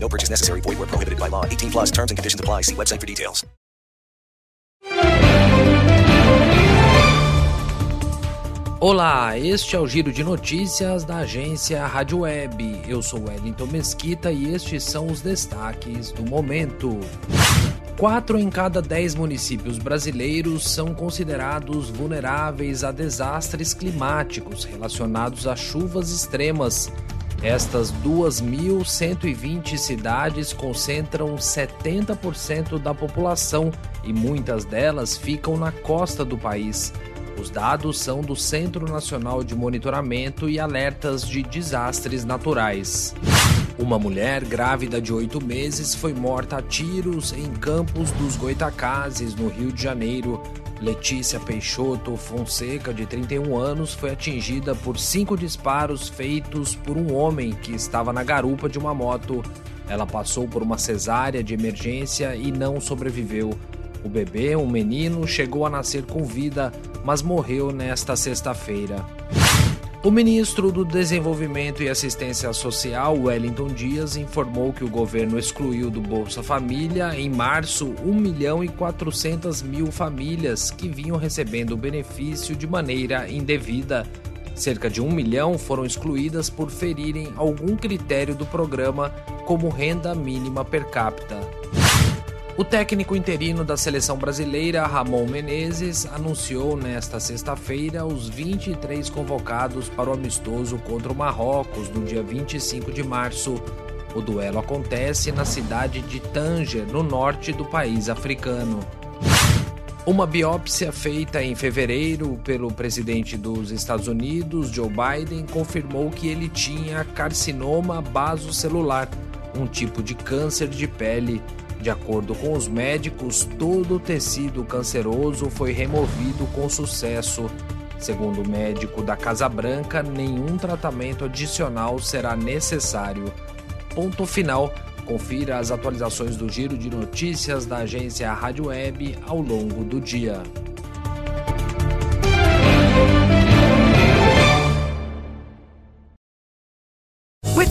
No purchase necessary. Void where prohibited by law. 18 plus terms and conditions apply. See website for details. Olá, este é o Giro de Notícias da agência Rádio Web. Eu sou Wellington Mesquita e estes são os destaques do momento. Quatro em cada dez municípios brasileiros são considerados vulneráveis a desastres climáticos relacionados a chuvas extremas. Estas 2.120 cidades concentram 70% da população e muitas delas ficam na costa do país. Os dados são do Centro Nacional de Monitoramento e Alertas de Desastres Naturais. Uma mulher grávida de oito meses foi morta a tiros em Campos dos Goitacazes, no Rio de Janeiro. Letícia Peixoto Fonseca, de 31 anos, foi atingida por cinco disparos feitos por um homem que estava na garupa de uma moto. Ela passou por uma cesárea de emergência e não sobreviveu. O bebê, um menino, chegou a nascer com vida, mas morreu nesta sexta-feira. O ministro do Desenvolvimento e Assistência Social, Wellington Dias, informou que o governo excluiu do Bolsa Família, em março, 1 milhão e 400 mil famílias que vinham recebendo o benefício de maneira indevida. Cerca de 1 milhão foram excluídas por ferirem algum critério do programa, como renda mínima per capita. O técnico interino da seleção brasileira, Ramon Menezes, anunciou nesta sexta-feira os 23 convocados para o amistoso contra o Marrocos no dia 25 de março. O duelo acontece na cidade de Tanger, no norte do país africano. Uma biópsia feita em fevereiro pelo presidente dos Estados Unidos, Joe Biden, confirmou que ele tinha carcinoma basocelular, um tipo de câncer de pele. De acordo com os médicos, todo o tecido canceroso foi removido com sucesso. Segundo o médico da Casa Branca, nenhum tratamento adicional será necessário. Ponto final. Confira as atualizações do Giro de Notícias da agência Rádio Web ao longo do dia.